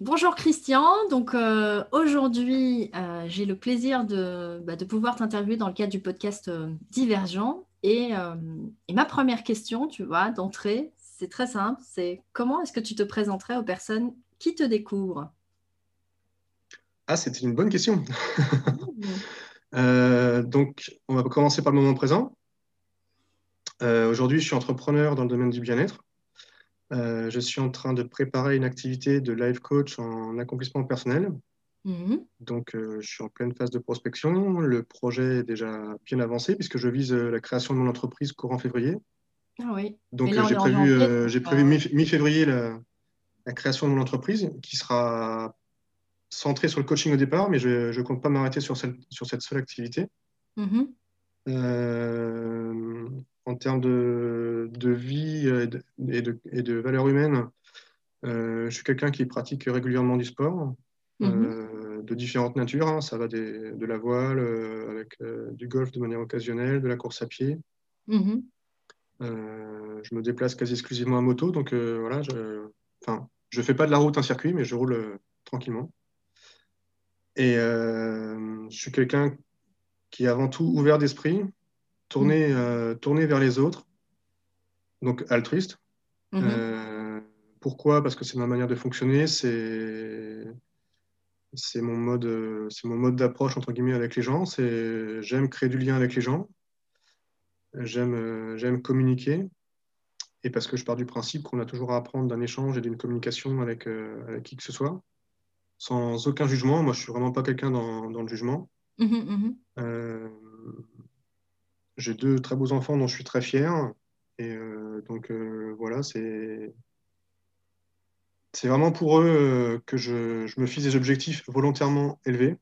bonjour Christian. Donc euh, aujourd'hui, euh, j'ai le plaisir de, bah, de pouvoir t'interviewer dans le cadre du podcast euh, Divergent. Et, et, ma première question, tu vois, d'entrée, c'est très simple. C'est comment est-ce que tu te présenterais aux personnes qui te découvrent? Ah, c'était une bonne question. donc, on va commencer par le moment présent. aujourd'hui, je suis entrepreneur dans le domaine du bien-être. Euh, je suis en train de préparer une activité de life coach en accomplissement personnel. Mhm. Donc, euh, je suis en pleine phase de prospection. Le projet est déjà bien avancé puisque je vise euh, la création de mon entreprise courant février. Ah oui. Donc, j'ai prévu, j'ai prévu mi-février la, création de mon entreprise qui sera centrée sur le coaching au départ, mais je ne compte pas m'arrêter sur, sur cette seule activité. Mhm en termes de, vie et de, et de, valeurs humaines, euh, je suis quelqu'un qui pratique régulièrement du sport, mhm. euh, de différentes natures. Hein. Ça va de la voile, euh, avec du golf de manière occasionnelle, de la course à pied. Mhm. je me déplace quasi exclusivement à moto, donc voilà, je ne fais pas de la route un circuit, mais je roule tranquillement. Et je suis quelqu'un qui est avant tout ouvert d'esprit, tourner, mm. euh, tourner vers les autres, donc altruiste. Mm-hmm. Euh, pourquoi? Parce que c'est ma manière de fonctionner, c'est c'est mon mode, c'est mon mode d'approche entre guillemets avec les gens. C'est j'aime créer du lien avec les gens, j'aime j'aime communiquer, et parce que je pars du principe qu'on a toujours à apprendre d'un échange et d'une communication avec, euh, avec, qui que ce soit, sans aucun jugement. Moi, je suis vraiment pas quelqu'un dans, dans, le jugement. Mm-hmm, mm-hmm. J'ai deux très beaux enfants dont je suis très fier. Et euh, donc euh, voilà, c'est c'est vraiment pour eux euh, que je, me fixe des objectifs volontairement élevés.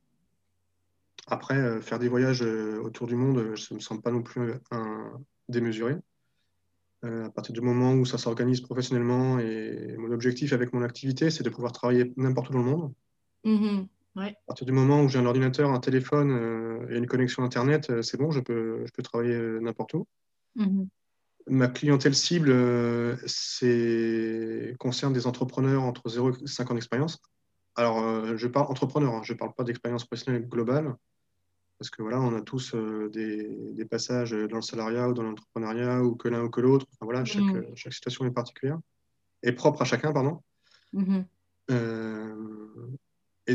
Après, faire des voyages autour du monde, ça ne me semble pas non plus un, démesuré. à partir du moment où ça s'organise professionnellement et mon objectif avec mon activité, c'est de pouvoir travailler n'importe où dans le monde. Mmh à partir du moment où j'ai un ordinateur, un téléphone euh, et une connexion Internet, euh, c'est bon, je peux, je peux travailler euh, n'importe où. Mhm. Ma clientèle cible concerne des entrepreneurs entre 0 et 5 ans d'expérience. Alors, je parle entrepreneur, hein, je ne parle pas d'expérience professionnelle globale, parce que voilà, on a tous des, des, passages dans le salariat ou dans l'entrepreneuriat, ou que l'un ou que l'autre. Enfin, voilà, chaque, chaque, situation est particulière, et propre à chacun, pardon. Mhm. Et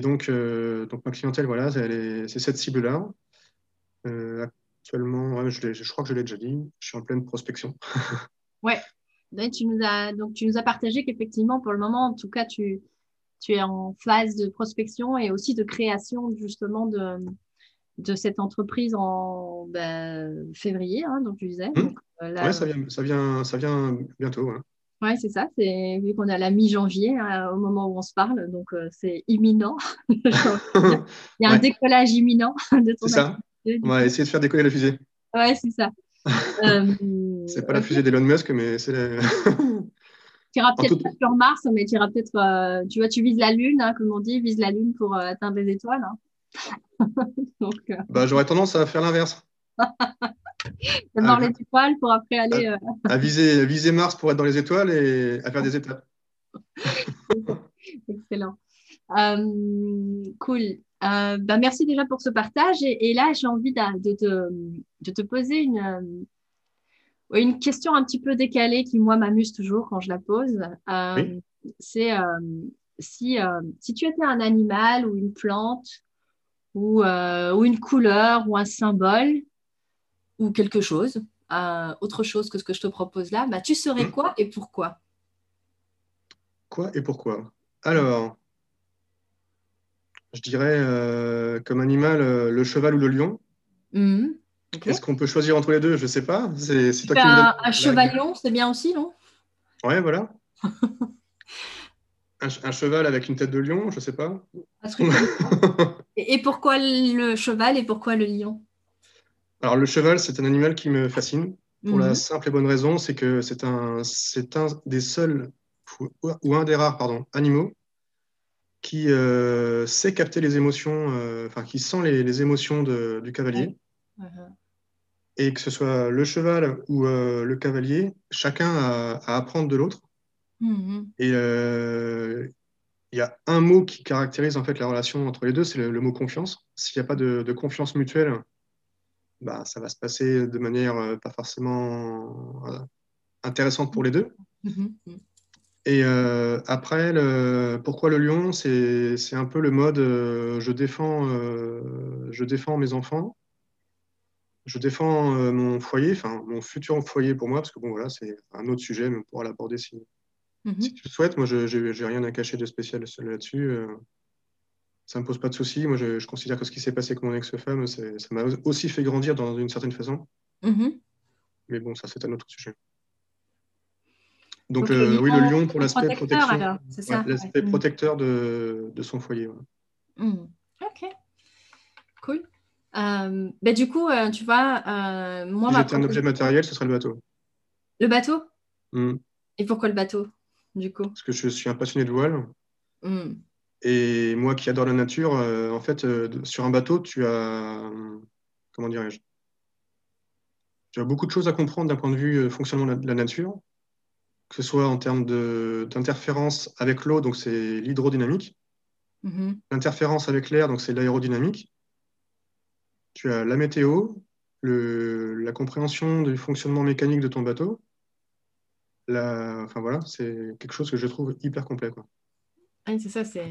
donc, euh, donc ma clientèle, voilà, c'est cette cible-là. Euh, actuellement, je, crois que je l'ai déjà dit, je suis en pleine prospection. ouais. tu nous as, donc, tu nous as partagé qu'effectivement, pour le moment, en tout cas, tu, tu es en phase de prospection et aussi de création justement de, de cette entreprise en ben, février, hein, donc tu disais. Mmh. Ça vient, ça, vient, ça vient bientôt. Hein. Oui, c'est ça. C'est vu qu'on est à la mi-janvier hein, au moment où on se parle, donc euh, c'est imminent. Il y a un décollage imminent de ton. C'est ça. On va essayer de faire décoller la fusée. Oui, c'est ça. euh, c'est pas la fusée d'Elon Musk, mais c'est. La... tu iras peut-être pas sur Mars, mais tu iras peut-être. Euh, tu vois, tu vises la Lune, hein, comme on dit, vise la Lune pour euh, atteindre les étoiles. Hein. donc, bah, j'aurais tendance à faire l'inverse. D'abord les étoiles pour après aller. À, euh, à, viser, viser Mars pour être dans les étoiles et à faire des étapes. Excellent. Euh, cool. Euh, bah, merci déjà pour ce partage. Et, là, j'ai envie de, te, de, te, poser une, une question un petit peu décalée qui, moi, m'amuse toujours quand je la pose. C'est si, si tu étais un animal ou une plante ou, ou une couleur ou un symbole, ou quelque chose, euh, autre chose que ce que je te propose là, bah, tu serais hmm. quoi et pourquoi Quoi et pourquoi? Alors, je dirais euh, comme animal euh, le cheval ou le lion. Hmm, Est-ce qu'on peut choisir entre les deux? Je ne sais pas. C'est, toi qui un, un cheval-lion, c'est bien aussi, non? Ouais, voilà. un, cheval avec une tête de lion, je ne sais pas. et pourquoi le cheval et pourquoi le lion? Alors, le cheval, c'est un animal qui me fascine pour la mhm. simple et bonne raison, c'est que c'est un, c'est un des seuls, ou un des rares, pardon, animaux qui euh, sait capter les émotions, euh, enfin, qui sent les, émotions du cavalier. Et que ce soit le cheval ou euh, le cavalier, chacun a à apprendre de l'autre. Mhm. Et il y a un un mot qui caractérise en fait la relation entre les deux, c'est le, mot confiance. S'il n'y a pas de, confiance mutuelle, bah, ça va se passer de manière euh, pas forcément euh, intéressante pour les deux. Mm-hmm. Et euh, après, le, pourquoi le lion C'est un peu le mode je, défends, je défends mes enfants, je défends mon foyer, enfin mon futur foyer pour moi, parce que bon, voilà, c'est un autre sujet, mais on pourra l'aborder si, Mhm. Si tu le souhaites, moi, je n'ai rien à cacher de spécial là-dessus. Euh, ça ne me pose pas de soucis. Moi, je, considère que ce qui s'est passé avec mon ex-femme, ça m'a aussi fait grandir dans une certaine façon. Mhm. Mais bon, ça, c'est un autre sujet. Donc, euh, oui, le lion pour l'aspect protecteur de, de, son foyer. Mhm. Ok. Cool. Euh, bah, du coup, tu vois, moi. Si j'étais un objet matériel, ce serait le bateau. Le bateau? Et pourquoi le bateau du coup? Parce que je suis un passionné de voile. Et moi qui adore la nature, euh, en fait, euh, sur un bateau, tu as. Comment dirais-je Tu as beaucoup de choses à comprendre d'un point de vue euh, fonctionnement de la nature, que ce soit en termes d'interférence avec l'eau, donc c'est l'hydrodynamique, mm-hmm. l'interférence avec l'air, donc c'est l'aérodynamique. Tu as la météo, le, la compréhension du fonctionnement mécanique de ton bateau, enfin voilà, c'est quelque chose que je trouve hyper complet. Quoi. Ah, c'est ça, c'est.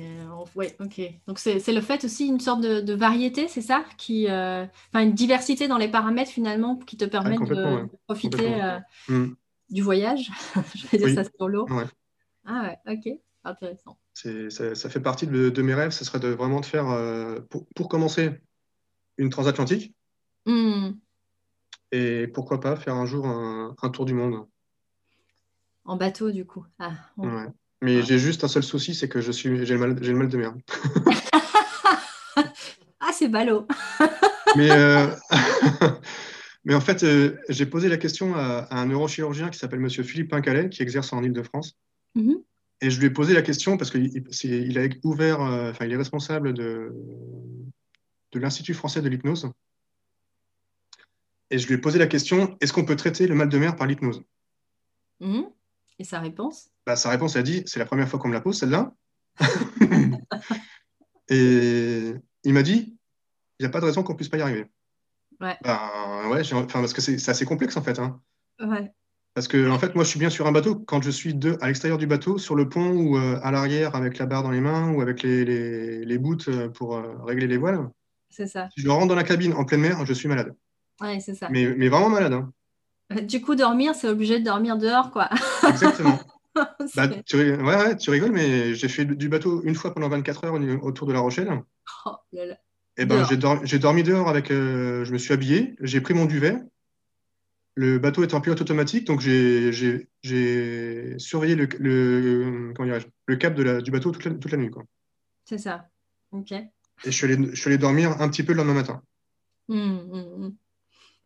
Ouais, ok. Donc, c'est le fait aussi, une sorte de, variété, c'est ça qui, euh, Enfin, une diversité dans les paramètres finalement qui te permet de, profiter euh, mm. du voyage. je vais dire ça sur l'eau. Ah ouais, ok. Intéressant. Ça, ça, fait partie de, mes rêves, ce serait de vraiment de faire, euh, pour, commencer, une transatlantique. Mm. Et pourquoi pas faire un jour un tour du monde. En bateau, du coup. Ah, Mais j'ai juste un seul souci, c'est que je suis, j'ai le mal, j'ai le mal de mer. ah, c'est ballot. mais, euh, mais en fait, euh, j'ai posé la question à, un neurochirurgien qui s'appelle Monsieur Philippe Pincalais, qui exerce en Ile-de-France. Mm-hmm. Et je lui ai posé la question parce qu'il il a ouvert, euh, il est responsable de, de l'Institut français de l'hypnose. Et je lui ai posé la question est-ce qu'on peut traiter le mal de mer par l'hypnose? Mm-hmm. Et sa réponse? Bah, Sa réponse, a dit c'est la première fois qu'on me la pose, celle-là. et il m'a dit il n'y a pas de raison qu'on ne puisse pas y arriver. Ouais. Ben, ouais, parce que c'est assez complexe en fait. Hein. Ouais. Parce que en fait, moi, je suis bien sur un bateau. Quand je suis de, à l'extérieur du bateau, sur le pont ou euh, à l'arrière avec la barre dans les mains ou avec les, les, les bouts euh, pour euh, régler les voiles. C'est ça. Si je rentre dans la cabine en pleine mer, je suis malade. Ouais, c'est ça. Mais, mais, vraiment malade. Hein. Du coup, dormir, c'est obligé de dormir dehors, quoi. Exactement. bah, tu, ouais, tu rigoles, mais j'ai fait du bateau une fois pendant 24 heures autour de La Rochelle. Oh, Et ben, j'ai dormi, dehors avec. Euh, je me suis habillé, j'ai pris mon duvet. Le bateau est en pilote automatique, donc j'ai surveillé le, le, le cap de la, du bateau toute la, toute la nuit. C'est ça. Ok. Et je suis, allé, je suis allé dormir un petit peu le lendemain matin. Hum, hum, hum.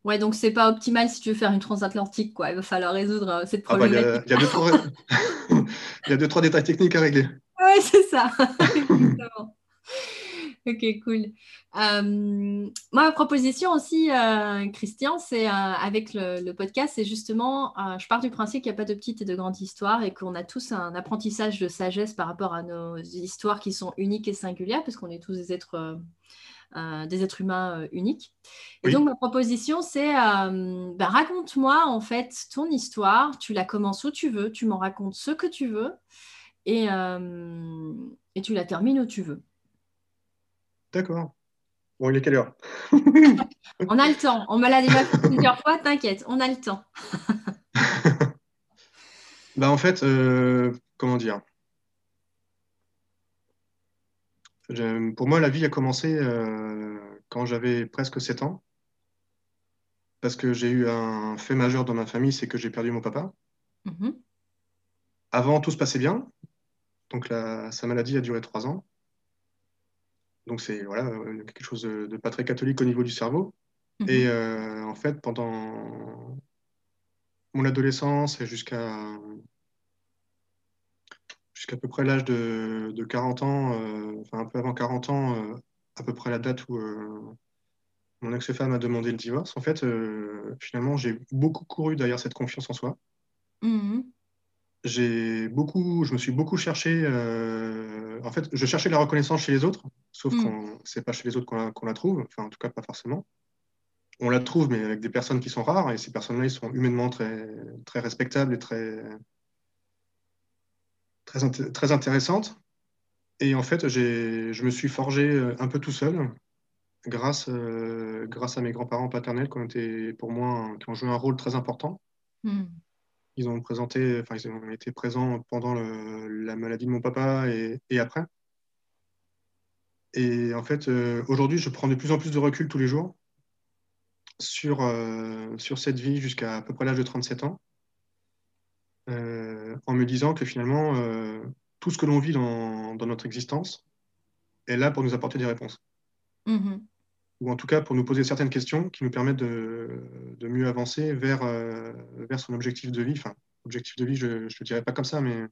Ouais, donc c'est pas optimal si tu veux faire une transatlantique, quoi. Il va falloir résoudre euh, cette problématique. Ah bah, il, y a, deux, trois... détails techniques à régler. Oui, c'est ça. ok, cool. Euh, ma proposition aussi, euh, Christian, c'est avec le, podcast, c'est justement, je pars du principe qu'il n'y a pas de petite et de grande histoire et qu'on a tous un apprentissage de sagesse par rapport à nos histoires qui sont uniques et singulières, parce qu'on est tous des êtres des êtres humains euh, uniques. Et donc, ma proposition, c'est euh, bah, raconte-moi en fait ton histoire. Tu la commences où tu veux, tu m'en racontes ce que tu veux et, et tu la termines où tu veux. D'accord. Bon, il est quelle heure? On a le temps. On me l'a déjà fait plusieurs fois, t'inquiète, on a le temps. bah, en fait, comment dire? Pour moi, la vie a commencé euh, quand j'avais presque 7 ans. Parce que j'ai eu un fait majeur dans ma famille, c'est que j'ai perdu mon papa. Mm-hmm. Avant, tout se passait bien. Donc, sa maladie a duré 3 ans. Donc, c'est voilà, quelque chose de, pas très catholique au niveau du cerveau. Mm-hmm. Et euh, en fait, pendant mon adolescence et jusqu'à jusqu'à peu près l'âge de, 40 ans, euh, enfin un peu avant 40 ans, euh, à peu près la date où euh, mon ex-femme a demandé le divorce. En fait, finalement, j'ai beaucoup couru derrière cette confiance en soi. Mhm. j'ai beaucoup, je me suis beaucoup cherché. en fait, je cherchais la reconnaissance chez les autres, sauf Mm. qu'on c'est pas chez les autres qu'on la, la trouve. Enfin, en tout cas, pas forcément. On la trouve, mais avec des personnes qui sont rares, et ces personnes-là, ils sont humainement très, très respectables et très, très, int- très intéressantes. Et en fait, je me suis forgé euh, un peu tout seul, grâce, euh, grâce à mes grands-parents paternels qui ont été, pour moi, qui ont joué un rôle très important. Mm. Ils ont présenté, enfin, ils ont été présents pendant le- la maladie de mon papa et, et après. Et en fait, euh, aujourd'hui, je prends de plus en plus de recul tous les jours sur, euh, sur cette vie jusqu'à à peu près l'âge de 37 ans, en me disant que finalement, euh, tout ce que l'on vit dans, dans notre existence est là pour nous apporter des réponses. Mhm. Ou en tout cas pour nous poser certaines questions qui nous permettent de, de mieux avancer vers, euh, vers son objectif de vie. Enfin, objectif de vie, je ne le dirais pas comme ça, mais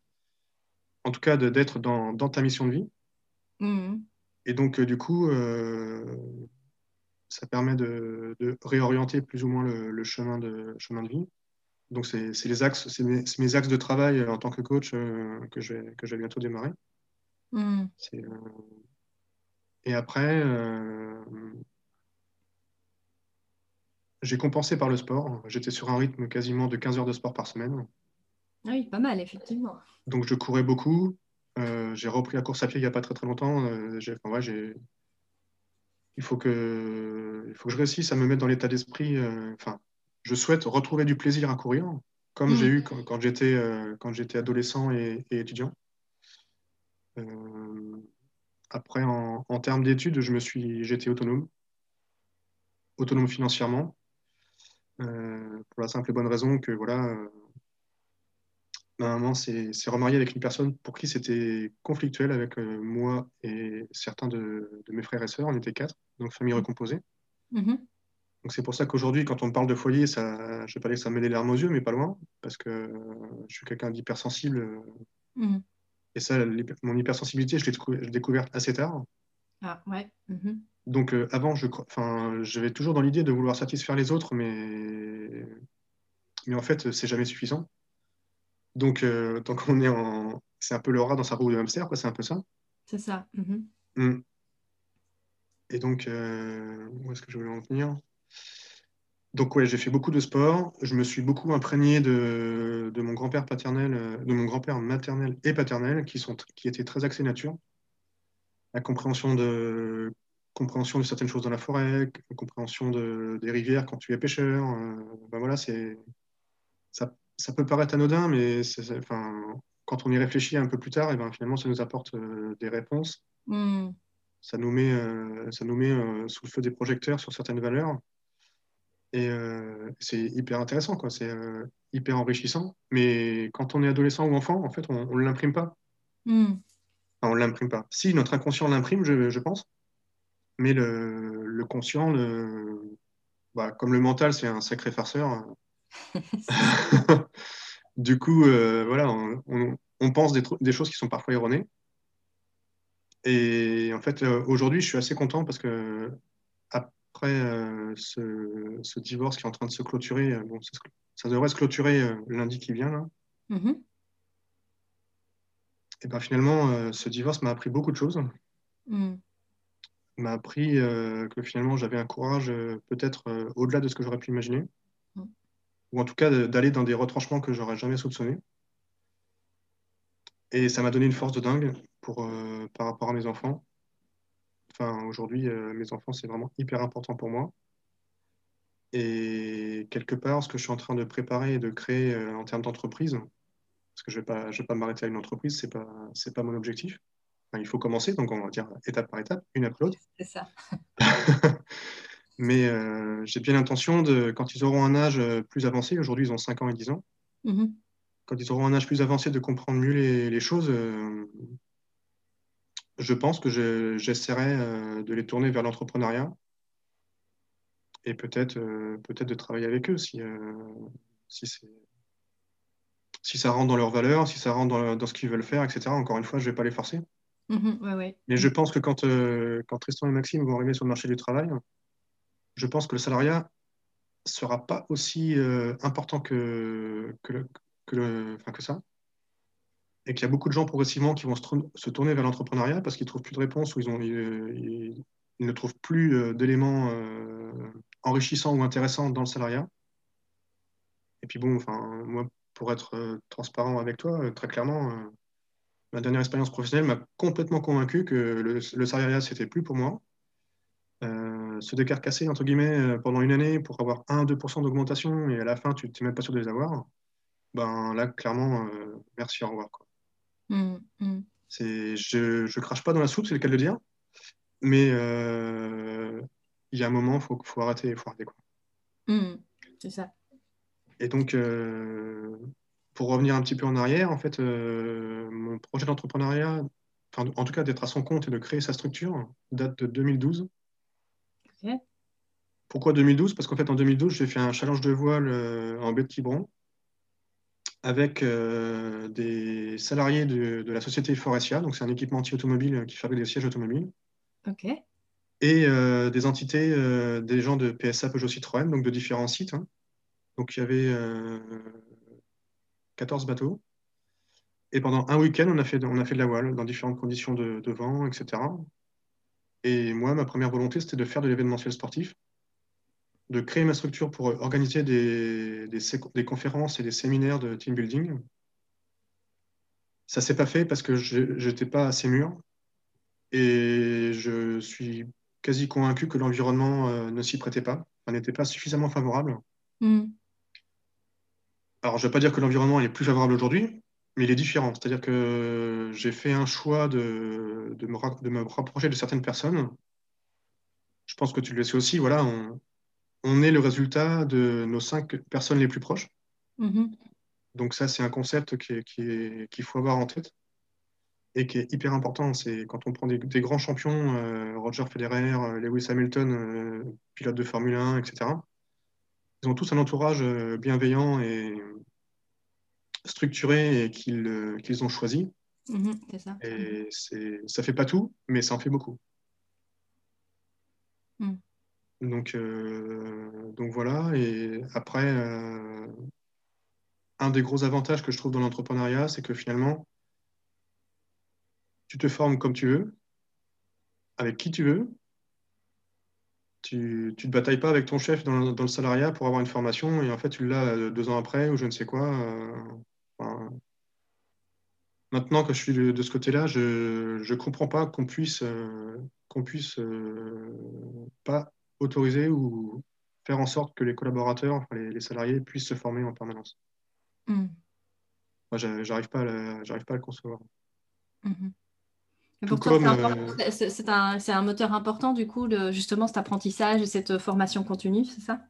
en tout cas d'être dans, dans ta mission de vie. Mhm. Et donc, euh, du coup, euh, ça permet de, de réorienter plus ou moins le, le chemin, de, chemin de vie. Donc, c'est les axes, c'est mes, axes de travail en tant que coach euh, que, je vais, que je vais bientôt démarrer. C'est, euh, Et après, euh, j'ai compensé par le sport. J'étais sur un rythme quasiment de 15 heures de sport par semaine. Ah Oui, pas mal, effectivement. Donc, je courais beaucoup. Euh, j'ai repris la course à pied il n'y a pas très très longtemps. Euh, enfin, ouais, il, faut que... il faut que je réussisse à me mettre dans l'état d'esprit. euh, Enfin, je souhaite retrouver du plaisir à courir, comme Mm. j'ai eu quand, quand j'étais euh, quand j'étais adolescent et, et étudiant. Euh, après, en, en termes d'études, je me suis, j'étais autonome, autonome financièrement, euh, pour la simple et bonne raison que voilà, ma maman s'est remariée avec une personne pour qui c'était conflictuel avec moi et certains de, de mes frères et sœurs. On était quatre, donc famille recomposée. Mhm. Donc c'est pour ça qu'aujourd'hui, quand on me parle de foyer, ça, je vais pas dire que ça me met les larmes aux yeux, mais pas loin, parce que euh, je suis quelqu'un d'hypersensible. euh, Mhm. et ça, mon hypersensibilité, je l'ai découverte assez tard. Ah, ouais. Mhm. Donc euh, avant, je, j'avais toujours dans l'idée de vouloir satisfaire les autres, mais, mais en fait, c'est jamais suffisant. Donc, euh, tant qu'on est en... C'est un peu le rat dans sa roue de hamster, quoi, c'est un peu ça. C'est ça. Mhm. Mm. Et donc, euh, où est-ce que je voulais en venir? Donc, ouais, j'ai fait beaucoup de sport. Je me suis beaucoup imprégné de, de mon grand-père paternel, euh, de mon grand-père maternel et paternel, qui, sont, qui étaient très axés nature. La compréhension de, compréhension de certaines choses dans la forêt, compréhension de, des rivières quand tu es pêcheur. euh, ben voilà, c'est, ça, ça peut paraître anodin, mais c'est- enfin, quand on y réfléchit un peu plus tard, et ben, finalement, ça nous apporte euh, des réponses Mhm. ça nous met, euh, ça nous met sous le feu des projecteurs sur certaines valeurs. Et euh, c'est hyper intéressant, quoi. C'est euh, hyper enrichissant. Mais quand on est adolescent ou enfant, en fait, on ne l'imprime pas. Mhm. Enfin, on l'imprime pas. Si, notre inconscient l'imprime, je, je pense. Mais le, le conscient, le, bah, comme le mental, c'est un sacré farceur. du coup, euh, voilà, on, on- on pense des, choses qui sont parfois erronées. Et en fait, aujourd'hui, je suis assez content parce que après euh, ce, ce divorce qui est en train de se clôturer, euh, bon, ça, devrait se clôturer euh, lundi qui vient, là. Mhm. Et ben finalement, ce divorce m'a appris beaucoup de choses. Mhm. M'a appris que finalement, j'avais un courage peut-être au-delà de ce que j'aurais pu imaginer. Mm. Ou en tout cas, d'aller dans des retranchements que j'aurais jamais soupçonnés. Et ça m'a donné une force de dingue pour, euh, par rapport à mes enfants. Enfin, aujourd'hui, euh, mes enfants, c'est vraiment hyper important pour moi. Et quelque part, ce que je suis en train de préparer et de créer euh, en termes d'entreprise, parce que je ne vais pas, je vais pas m'arrêter à une entreprise, ce n'est pas, c'est pas mon objectif. Enfin, il faut commencer, donc on va dire étape par étape, une après l'autre. C'est ça. Mais euh, j'ai bien l'intention de, quand ils auront un âge plus avancé, aujourd'hui ils ont 5 ans et 10 ans, Mhm. quand ils auront un âge plus avancé de comprendre mieux les, les choses, euh, je pense que je- j'essaierai euh, de les tourner vers l'entrepreneuriat et peut-être euh, peut-être de travailler avec eux si, euh, si, ça rentre dans leurs valeurs, si ça rentre dans, dans ce qu'ils veulent faire, etc. Encore une fois, je ne vais pas les forcer. Mhm. Ouais, ouais. Mais je pense que quand, euh, quand Tristan et Maxime vont arriver sur le marché du travail, je pense que le salariat sera pas aussi euh, important que, que, le- que, le- enfin, que ça. Et qu'il y a beaucoup de gens progressivement qui vont se, tourner vers l'entrepreneuriat parce qu'ils ne trouvent plus de réponses ou ils, ont, ne trouvent plus euh, d'éléments euh, enrichissants ou intéressants dans le salariat. Et puis bon, enfin, moi, pour être euh, transparent avec toi, très clairement, ma dernière expérience professionnelle m'a complètement convaincu que le, le salariat, c'était plus pour moi. se décarcasser, entre guillemets, pendant une année pour avoir 1-2% d'augmentation et à la fin, tu n'es même pas sûr de les avoir, ben là, clairement, merci, au revoir. Mmh, mmh. Je ne crache pas dans la soupe, c'est le cas de le dire, mais euh, il y a un moment, il faut, faut, arrêter, faut arrêter. Quoi. Mmh, c'est ça. Et donc, euh, pour revenir un petit peu en arrière, en fait, euh, mon projet d'entrepreneuriat, en tout cas d'être à son compte et de créer sa structure, date de 2012. Pourquoi 2012 Parce qu'en fait, en 2012, j'ai fait un challenge de voile en baie de Quiberon avec euh, des salariés de, la société Forestia, donc c'est un équipementier automobile qui fabrique des sièges automobiles. OK. Et euh, des entités, euh, des gens de PSA Peugeot Citroën, donc de différents sites. Hein. Donc il y avait 14 bateaux. Et pendant un week-end, on, a fait, on a fait de la voile dans différentes conditions de, de vent, etc. Et moi, ma première volonté, c'était de faire de l'événementiel sportif de créer ma structure pour organiser des, des, conférences et des séminaires de team building. Ça ne s'est pas fait parce que je n'étais pas assez mûr et je suis quasi convaincu que l'environnement euh, ne s'y prêtait pas, n'était pas suffisamment favorable. Hmm. Alors, je ne vais pas dire que l'environnement est plus favorable aujourd'hui, mais il est différent. C'est-à-dire que j'ai fait un choix de, de, me, de, me, rapprocher de certaines personnes. Je pense que tu le sais aussi. Voilà, on, on est le résultat de nos cinq personnes les plus proches. Mm-hmm. Donc ça, c'est un concept qu'il faut avoir en tête et qui est hyper important. C'est quand on prend des, grands champions, euh, Roger Federer, euh, Lewis Hamilton, euh, pilote de Formule 1, etc. Ils ont tous un entourage bienveillant et structuré et qu'ils ont choisi. Mm-hmm, ça. Et ça fait pas tout, mais ça en fait beaucoup. Mm. Donc, euh, donc voilà. Et après, euh, un des gros avantages que je trouve dans l'entrepreneuriat, c'est que finalement, tu te formes comme tu veux, avec qui tu veux. Tu ne te batailles pas avec ton chef dans le, salariat pour avoir une formation et en fait, tu l'as euh, deux ans après ou je ne sais quoi. maintenant que je suis de, ce côté-là, je ne comprends pas qu'on puisse, qu'on puisse pas autoriser ou faire en sorte que les collaborateurs, les, salariés puissent se former en permanence. Mm. Moi, j'arrive pas, j'arrive pas à le concevoir. Mm-hmm. Euh, c'est un, un, moteur important, du coup, justement, cet apprentissage et cette formation continue, c'est ça?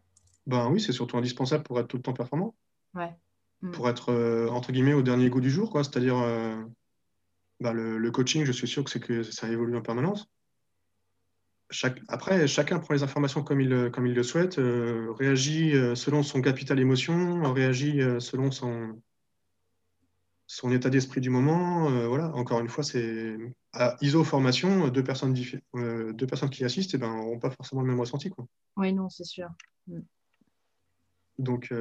Ben oui, c'est surtout indispensable pour être tout le temps performant. Ouais. Mm. Pour être, euh, entre guillemets, au dernier goût du jour, quoi. C'est-à-dire, euh, ben, le, le, coaching, je suis sûr que, c'est que ça évolue en permanence après, chacun prend les informations comme il, comme il le souhaite, euh, réagit euh, selon son capital émotion, réagit euh, selon son, son état d'esprit du moment. voilà, encore une fois, c'est à ISO formation, deux personnes, deux personnes qui assistent eh ben, n'auront pas forcément le même ressenti. Quoi. Oui, non, c'est sûr. Mm. Donc.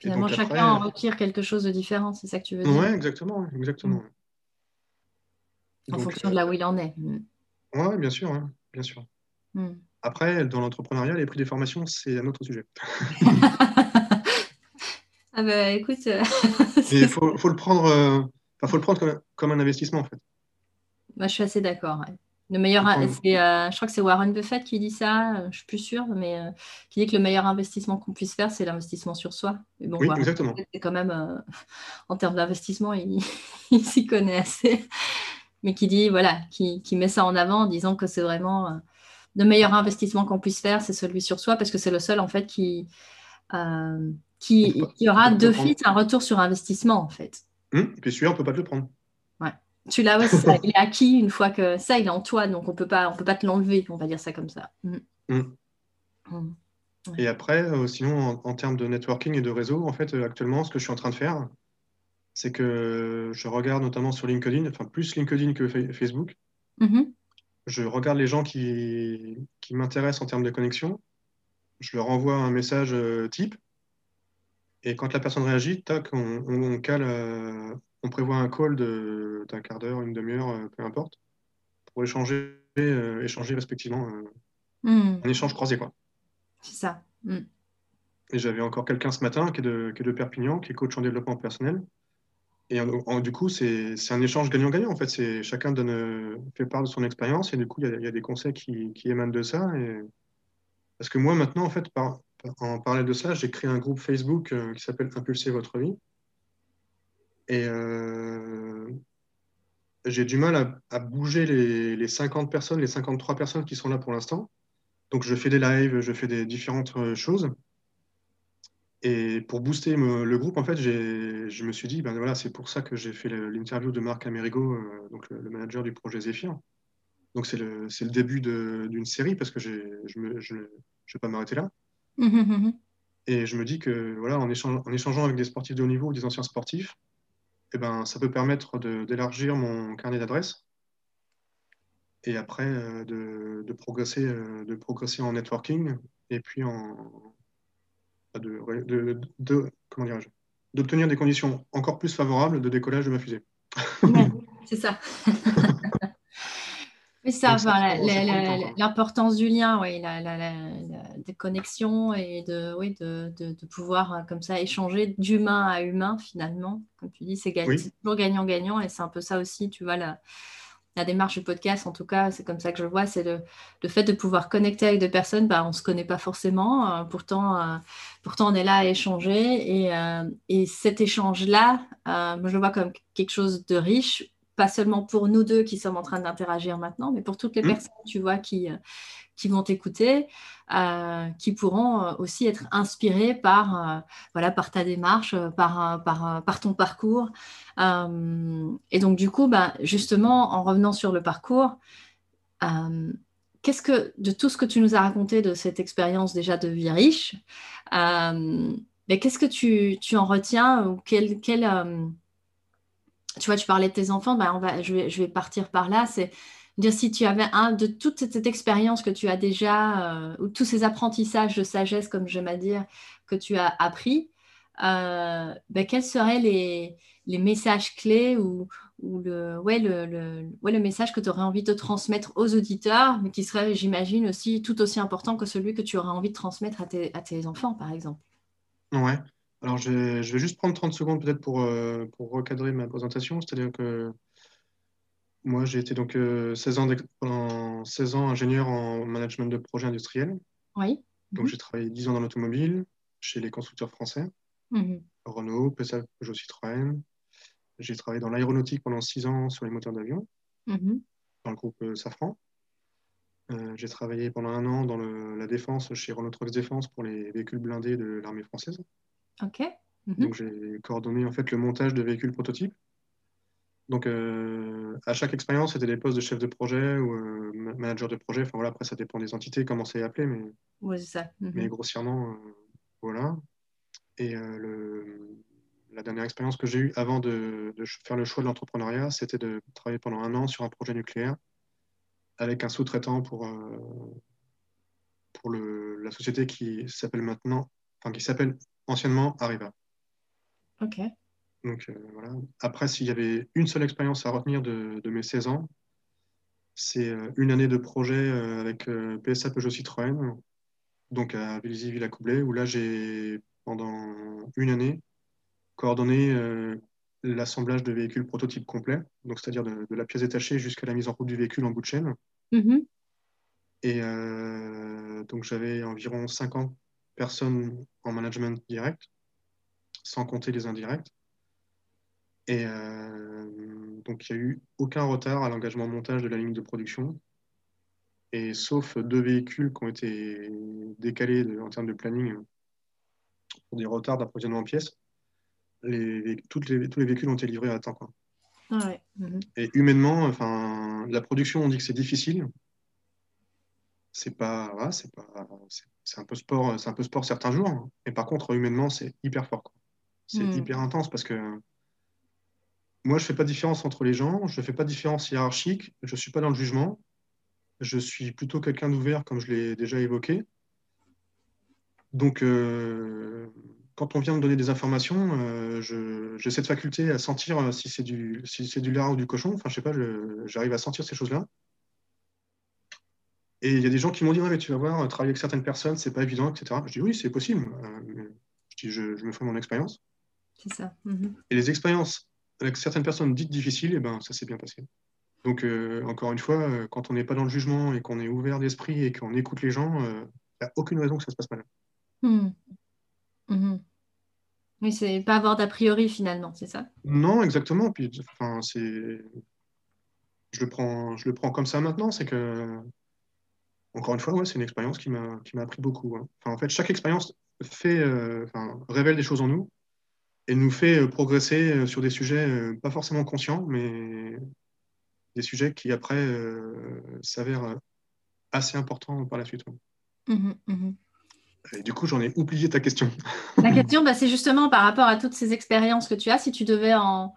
Finalement, chacun en retire quelque chose de différent, c'est ça que tu veux dire? Oui, exactement. exactement. En fonction de là où il en est. Oui, bien sûr, hein, bien sûr. Hmm. Après, dans l'entrepreneuriat, les prix des formations, c'est un autre sujet. ah bah écoute. Euh, il faut, faut, le prendre, euh, faut le prendre comme, un investissement en fait. Moi, je suis assez d'accord. Le meilleur, euh, je crois que c'est Warren Buffett qui dit ça, je suis plus sûre, mais qui dit que le meilleur investissement qu'on puisse faire, c'est l'investissement sur soi. bon, oui, exactement. C'est quand même, en termes d'investissement, il s'y connaît assez mais qui dit, voilà, qui, met ça en avant en disant que c'est vraiment euh, le meilleur investissement qu'on puisse faire, c'est celui sur soi, parce que c'est le seul, en fait, qui, euh, qui, aura d'office un retour sur investissement, en fait. Hum, et puis celui-là, on ne peut pas te le prendre. Ouais. Celui-là, ouais, il est acquis une fois que ça, il est en toi, donc on ne peut pas te l'enlever, on va dire ça comme ça. Hum. Hum. Et après, euh, sinon, en, termes de networking et de réseau, en fait, actuellement, ce que je suis en train de faire, c'est que je regarde notamment sur LinkedIn, enfin plus LinkedIn que Facebook. Mm-hmm. Je regarde les gens qui, qui m'intéressent en termes de connexion. Je leur envoie un message euh, type. Et quand la personne réagit, tac, on, cale, euh, on prévoit un call d'un quart d'heure, une demi-heure, euh, peu importe, pour échanger, échanger respectivement. Un échange croisé, quoi. C'est ça. Hmm. Et j'avais encore quelqu'un ce matin qui est, de, qui est, de, Perpignan, qui est coach en développement personnel. Et du coup, c'est un échange gagnant-gagnant. En fait, chacun donne, fait part de son expérience et du coup, il y, a des conseils qui, émanent de ça. Et... Parce que moi, maintenant, en fait, en parallèle de ça, j'ai créé un groupe Facebook euh, qui s'appelle Impulser votre vie. Et euh, j'ai du mal à, bouger les, les, 50 personnes, les 53 personnes qui sont là pour l'instant. Donc, je fais des lives, je fais des différentes euh, choses. Et pour booster le groupe, en fait, je me suis dit, ben voilà, c'est pour ça que j'ai fait l'interview de Marc Amerigo, euh, donc le, manager du projet Zephyr. Donc c'est le, le, début d'une série parce que je ne je, vais pas m'arrêter là. Mmh, mmh, mmh, Et je me dis que voilà, en, échangeant, en échangeant avec des sportifs de haut niveau ou des anciens sportifs, eh ben, ça peut permettre d'élargir mon carnet d'adresses et après euh, de, de, progresser, euh, de progresser en networking et puis en, de, de, comment d'obtenir des conditions encore plus favorables de décollage de ma fusée. c'est ça. c'est ça, l'importance du lien, oui, la, des connexions et de, oui, de, de, pouvoir euh, comme ça échanger d'humain à humain finalement. Comme tu dis, c'est toujours gagnant-gagnant et c'est un peu ça aussi, tu vois, la, la démarche du podcast, en tout cas, c'est comme ça que je vois, c'est le, fait de pouvoir connecter avec des personnes, bah, on ne se connaît pas forcément, euh, pourtant, euh, pourtant on est là à échanger. Et, euh, et cet échange-là, je le vois comme quelque chose de riche, pas seulement pour nous deux qui sommes en train d'interagir maintenant, mais pour toutes les mmh. personnes, tu vois, qui, qui vont t'écouter, euh, qui pourront euh, aussi être inspirés par, euh, voilà, par ta démarche, par, par, par ton parcours. et donc, du coup, ben, justement, en revenant sur le parcours, qu'est-ce que, de tout ce que tu nous as raconté de cette expérience déjà de vie riche, mais qu'est-ce que tu, tu, en retiens ou quel, quel tu vois, tu parlais de tes enfants, ben on va, je, vais, je vais partir par là. C'est dire si tu avais un de toute cette expérience que tu as déjà, euh, ou tous ces apprentissages de sagesse, comme j'aime à dire, que tu as appris, euh, ben, quels seraient les, les, messages clés ou, ou le, ouais, le, le, ouais, le, message que tu aurais envie de transmettre aux auditeurs, mais qui serait, j'imagine, aussi tout aussi important que celui que tu aurais envie de transmettre à tes, à tes enfants, par exemple? Ouais. Alors, je vais, je vais juste prendre 30 secondes peut-être pour, euh, pour recadrer ma présentation. C'est-à-dire que moi, j'ai été donc 16, euh, ans pendant 16 ans ingénieur en management de projets industriels. Oui. Donc, j'ai travaillé 10 ans dans l'automobile chez les constructeurs français, mhm. Renault, PSA, Peugeot, Citroën. J'ai travaillé dans l'aéronautique pendant 6 ans sur les moteurs d'avion, mhm. dans le groupe euh, Safran. Euh, j'ai travaillé pendant un an dans la défense chez Renault Trucks Défense pour les véhicules blindés de l'armée française. Ok. Donc, j'ai coordonné en fait le montage de véhicules prototypes donc, euh, à chaque expérience, c'était des postes de chef de projet ou euh, manager de projet. Enfin, voilà, après, ça dépend des entités, comment c'est appelé, mais, ouais, ça. Mhm. mais grossièrement, euh, voilà. Et le, la dernière expérience que j'ai eue avant de, de, faire le choix de l'entrepreneuriat, c'était de travailler pendant un an sur un projet nucléaire avec un sous-traitant pour, pour le, la société qui s'appelle maintenant, enfin, qui s'appelle anciennement Arriva. Ok. Donc euh, voilà. Après, s'il y avait une seule expérience à retenir de, mes 16 ans, c'est euh, une année de projet euh, avec PSA Peugeot Citroën, donc à Vélizy-Villacoublay, où là j'ai pendant une année coordonné l'assemblage de véhicules prototypes complets, donc c'est-à-dire de, la pièce détachée jusqu'à la mise en route du véhicule en bout de chaîne. Mm-hmm. Et donc j'avais environ 50 personnes en management direct, sans compter les indirects. Et euh, donc, il n'y a eu aucun retard à l'engagement montage de la ligne de production. Et sauf deux véhicules qui ont été décalés en termes de planning pour des retards d'approvisionnement en pièces, les, toutes les, tous les véhicules ont été livrés à temps. Quoi. Ah mhm. Et humainement, enfin, la production, on dit que c'est difficile. C'est pas, c'est pas, c'est un peu sport, c'est un peu sport certains jours. Et par contre, humainement, c'est hyper fort. C'est mhm. hyper intense parce que moi, je ne fais pas de différence entre les gens, je ne fais pas de différence hiérarchique, je ne suis pas dans le jugement. Je suis plutôt quelqu'un d'ouvert, comme je l'ai déjà évoqué. Donc, euh, quand on vient me donner des informations, j'ai cette faculté à sentir si c'est du, si du lard ou du cochon. Enfin, je sais pas, j'arrive à sentir ces choses-là. Et il y a des gens qui m'ont dit, ouais, mais tu vas voir, travailler avec certaines personnes, c'est pas évident, etc. Je dis, oui, c'est possible. je, dis, je, me ferai mon expérience. C'est ça. Mhm. Et les expériences avec certaines personnes dites difficiles, et eh ben, ça s'est bien passé. Donc, euh, encore une fois, euh, quand on n'est pas dans le jugement et qu'on est ouvert d'esprit et qu'on écoute les gens, il n'y a aucune raison que ça se passe mal. Mhm. Oui, c'est pas avoir d'a priori finalement, c'est ça? Non, exactement. Puis, enfin, c'est, je le prends, je le prends comme ça maintenant. C'est que, encore une fois, ouais, c'est une expérience qui m'a, appris beaucoup. Hein. Enfin, en fait, chaque expérience fait, euh, révèle des choses en nous et nous fait progresser sur des sujets pas forcément conscients, mais des sujets qui après euh, s'avèrent assez importants par la suite. Mmh mmh Et du coup, j'en ai oublié ta question. La question, bah, c'est justement par rapport à toutes ces expériences que tu as, si tu devais en,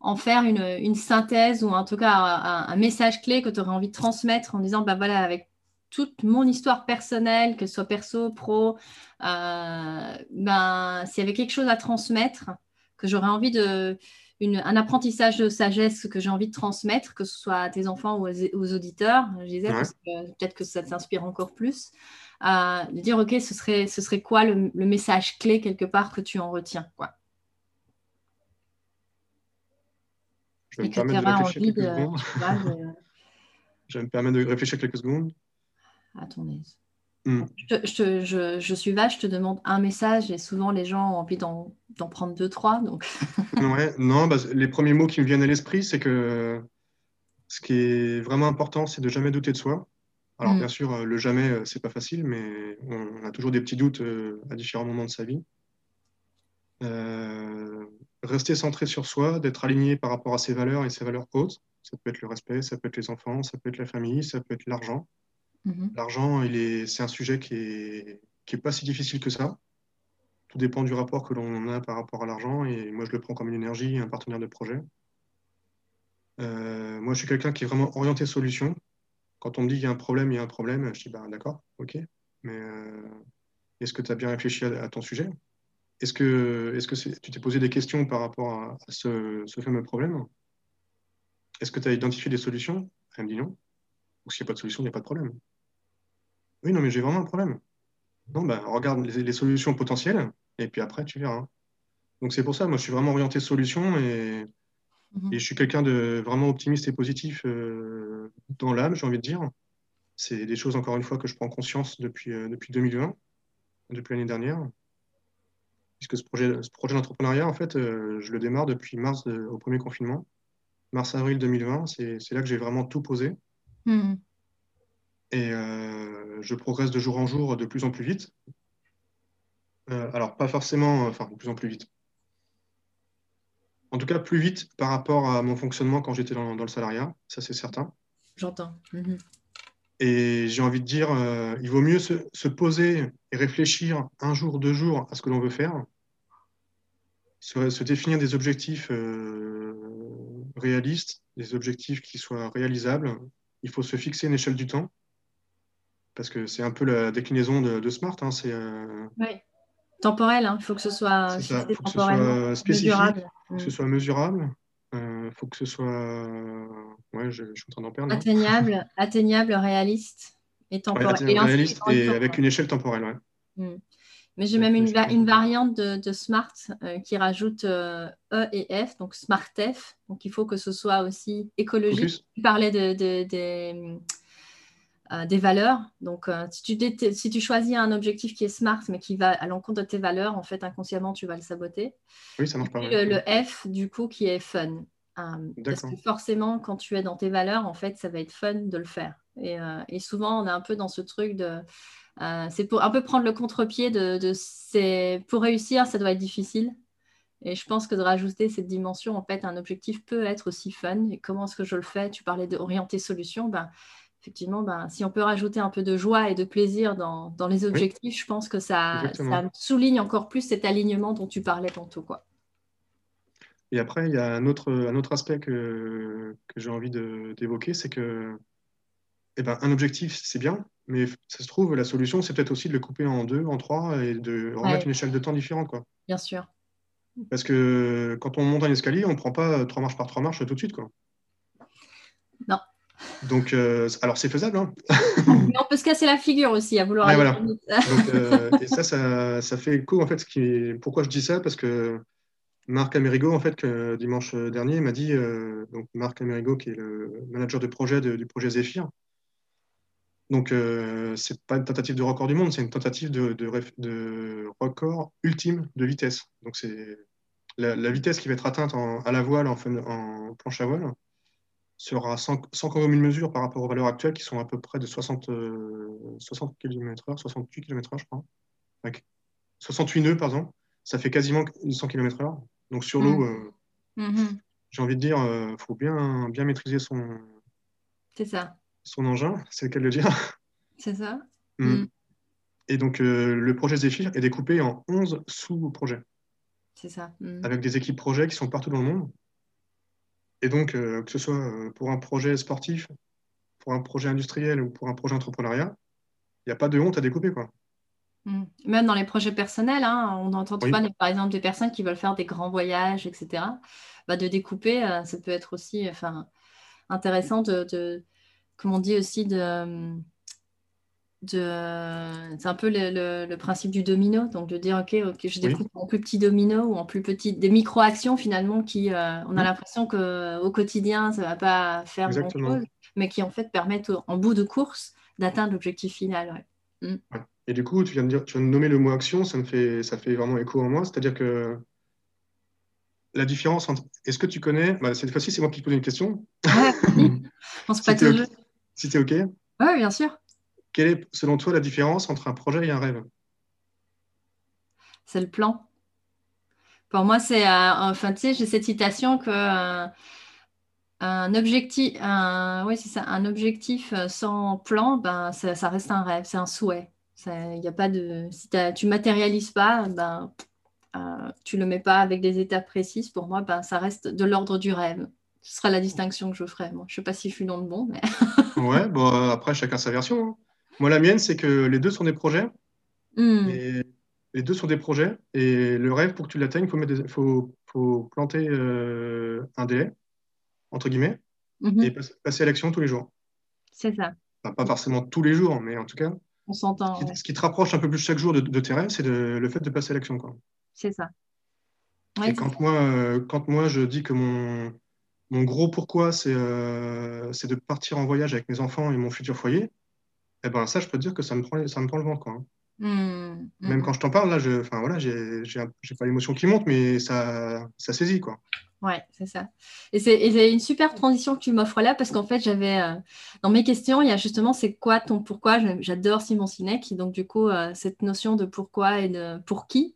en faire une, une, synthèse ou en tout cas un, message clé que tu aurais envie de transmettre en disant, bah voilà, avec toute mon histoire personnelle, que ce soit perso, pro, euh, ben, s'il y avait quelque chose à transmettre, que j'aurais envie de, un apprentissage de sagesse que j'ai envie de transmettre, que ce soit à tes enfants ou aux, auditeurs, je disais, peut-être que ça t'inspire encore plus, euh, de dire, OK, ce serait, ce serait quoi le, message clé quelque part que tu en retiens quoi. Je vais, me permettre de réfléchir quelques secondes. je vais me permettre de réfléchir quelques secondes. À ton aise. Mm. Je, suis vache, je te demande un message et souvent les gens ont envie d'en prendre deux, trois. Donc... ouais, non, bah, les premiers mots qui me viennent à l'esprit, c'est que ce qui est vraiment important, c'est de jamais douter de soi. Alors, mm. bien sûr, euh, le jamais, euh, c'est pas facile, mais on a toujours des petits doutes euh, à différents moments de sa vie. rester centré sur soi, d'être aligné par rapport à ses valeurs et ses valeurs hautes. Ça peut être le respect, ça peut être les enfants, ça peut être la famille, ça peut être l'argent. Mhm. L'argent, c'est un sujet qui n'est pas si difficile que ça. Tout dépend du rapport que l'on a par rapport à l'argent. Et moi, je le prends comme une énergie, un partenaire de projet. Euh, moi, je suis quelqu'un qui est vraiment orienté solution. Quand on me dit qu'il y a un problème, il y a un problème, je dis bah, d'accord, ok. Mais euh, est-ce que tu as bien réfléchi à, ton sujet? Est-ce que, tu t'es posé des questions par rapport à, ce, fameux problème? Est-ce que tu as identifié des solutions? Elle me dit non. S'il n'y a pas de solution, il n'y a pas de problème. Oui, non, mais j'ai vraiment un problème. Non, bah, regarde les, solutions potentielles et puis après, tu verras. Donc, c'est pour ça, moi, je suis vraiment orienté solution et, mhm. et je suis quelqu'un de vraiment optimiste et positif euh, dans l'âme, j'ai envie de dire. C'est des choses, encore une fois, que je prends conscience depuis, euh, depuis 2020, depuis l'année dernière. Puisque ce projet, ce projet d'entrepreneuriat, en fait, euh, je le démarre depuis mars au premier confinement. Mars-avril 2020, c'est là que j'ai vraiment tout posé. Mhm. Et euh, je progresse de jour en jour de plus en plus vite. Euh, alors, pas forcément, enfin, de plus en plus vite. En tout cas, plus vite par rapport à mon fonctionnement quand j'étais dans, le salariat, ça c'est certain. J'entends. Mhm. Et j'ai envie de dire, euh, il vaut mieux se, poser et réfléchir un jour, deux jours à ce que l'on veut faire, se, définir des objectifs réalistes, des objectifs qui soient réalisables. Il faut se fixer une échelle du temps parce que c'est un peu la déclinaison de, Smart. Hein, c'est euh, temporel. Hein. Il faut que ce soit, spécifique, mesurable. faut que ce soit mesurable. Il euh, faut que ce soit, ouais, je, suis en train d'en perdre. Atteignable, atteignable, réaliste et temporel. et réaliste et avec une échelle temporelle. Hmm. Mais j'ai même une, une, variante de, Smart euh, qui rajoute E et F, donc Smart F. Donc il faut que ce soit aussi écologique. Tu parlais de, des euh, des valeurs. Donc, euh, si, tu si tu choisis un objectif qui est smart, mais qui va à l'encontre de tes valeurs, en fait, inconsciemment, tu vas le saboter. Oui, ça marche pas. Le, F, du coup, qui est fun. Euh, parce que forcément, quand tu es dans tes valeurs, en fait, ça va être fun de le faire. Et, souvent, on est un peu dans ce truc de. c'est pour un peu prendre le contre-pied de, de pour réussir, ça doit être difficile. Et je pense que de rajouter cette dimension, en fait, un objectif peut être aussi fun. Et comment est-ce que je le fais? Tu parlais d'orienter solution. Ben, effectivement, ben, si on peut rajouter un peu de joie et de plaisir dans, les objectifs, je pense que ça, souligne encore plus cet alignement dont tu parlais tantôt. Quoi. Et après, il y a un autre, un autre aspect que, j'ai envie d'évoquer, c'est que eh ben, un objectif, c'est bien, Mais ça se trouve, la solution, c'est peut-être aussi de le couper en deux, en trois et de remettre une échelle de temps différente. Quoi. Bien sûr. Parce que quand on monte un escalier, on ne prend pas trois marches par trois marches tout de suite. Quoi. Non. Donc, euh, alors c'est faisable. Hein Mais on peut se casser la figure aussi à vouloir aller Donc, euh, Et ça, ça, ça, fait écho. En fait, ce qui pourquoi je dis ça Parce que Marc Amerigo, en fait, que, dimanche dernier, m'a dit, euh, donc Marc Amerigo, qui est le manager de projet du projet Zephyr. Donc, c'est pas une tentative de record du monde, c'est une tentative de, de, record ultime de vitesse. Donc, c'est la, vitesse qui va être atteinte à la voile, en, en, planche à voile, sera sans, sans commune mesure par rapport aux valeurs actuelles qui sont à peu près de 60, 60 km/h, 68 km/h, je crois. 68 nœuds, par exemple. Ça fait quasiment 100 km/h. Donc sur l'eau, mm. euh, mm-hmm. j'ai envie de dire, il euh, faut bien, bien maîtriser son, ça. son engin, c'est le cas de le dire. C'est ça. Mm. Mm. Et donc euh, le projet Zephyr est découpé en 11 sous-projets. C'est ça. Avec des équipes projets qui sont partout dans le monde. Et donc, que ce soit pour un projet sportif, pour un projet industriel ou pour un projet entrepreneuriat, il n'y a pas de honte à découper. Quoi. Mm. Même dans les projets personnels, hein, on entend pas, par exemple, des personnes qui veulent faire des grands voyages, etc. Bah, de découper, euh, ça peut être aussi enfin, intéressant de, comme on dit aussi, de, de c'est un peu le, principe du domino, donc de dire, OK, je découpe en plus petit domino ou en plus petit, des micro-actions finalement qui, euh, on a l'impression qu'au quotidien, ça ne va pas faire grand-chose, mais qui en fait permettent en bout de course d'atteindre l'objectif final. Mm. Et du coup, tu viens de, dire, tu viens de nommer le mot action, ça me fait, ça fait vraiment écho en moi. C'est-à-dire que la différence entre. Est-ce que tu connais. Bah, cette fois-ci, c'est moi qui pose une question. On se si okay. Si tu es OK Oui, bien sûr. Quelle est, selon toi, la différence entre un projet et un rêve? C'est le plan. Pour moi, c'est. Euh, enfin, tu sais, j'ai cette citation que. Euh, un objectif, un, oui, ça, un objectif euh, sans plan, ben, ça, ça reste un rêve, c'est un souhait. Il y a pas de, si tu matérialises pas, ben, euh, tu le mets pas avec des étapes précises. Pour moi, ben, ça reste de l'ordre du rêve. Ce sera la distinction que je ferai. Moi, je sais pas si je suis dans le bon, mais. ouais, bon, après chacun sa version. Hein. Moi, la mienne, c'est que les deux sont des projets. Hmm. les deux sont des projets. Et le rêve, pour que tu l'atteignes, il faut, faut, planter euh, un délai, entre guillemets, mhm. et passer à l'action tous les jours. C'est ça. pas forcément tous les jours, mais en tout cas, on s'entend. Ce, qui te rapproche un peu plus chaque jour de, de tes rêves, c'est le fait de passer à l'action. C'est ça. et quand moi, euh, quand moi, je dis que mon, mon gros pourquoi, euh, c'est de partir en voyage avec mes enfants et mon futur foyer, eh ben, ça, je peux te dire que ça me prend, ça me prend le ventre. Quoi. Mmh, mmh. Même quand je t'en parle, là, je, voilà, j'ai pas l'émotion qui monte, mais ça, ça saisit. Quoi. Ouais, c'est ça. Et c'est une super transition que tu m'offres là parce qu'en fait, j'avais euh, dans mes questions, il y a justement c'est quoi ton pourquoi? J'adore Simon Sinek, donc du coup, euh, cette notion de pourquoi et de pour qui?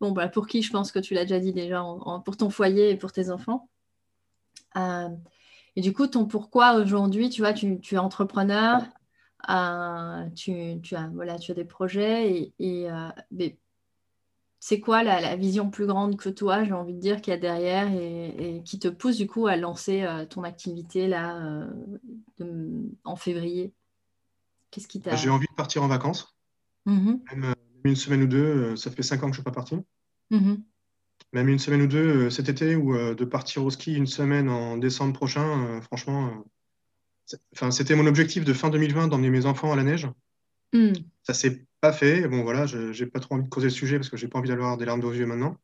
Bon, bah, pour qui, je pense que tu l'as déjà dit déjà, pour ton foyer et pour tes enfants. Euh, et du coup, ton pourquoi aujourd'hui, tu vois, tu, es entrepreneur, tu, tu, as, voilà, tu as des projets et, et c'est quoi la, vision plus grande que toi, j'ai envie de dire, qu'il y a derrière et, qui te pousse du coup à lancer euh, ton activité là euh, en février? Qu'est-ce qui t'a... J'ai envie de partir en vacances. Mm-hmm. Même euh, une semaine ou deux, ça fait cinq ans que je ne suis pas parti. Mm-hmm. Même une semaine ou deux cet été ou de partir au ski une semaine en décembre prochain, franchement, c'était mon objectif de fin 2020 d'emmener mes enfants à la neige. Mm. Ça s'est pas fait. Bon, voilà, je n'ai pas trop envie de causer le sujet parce que j'ai pas envie d'avoir des larmes aux yeux maintenant.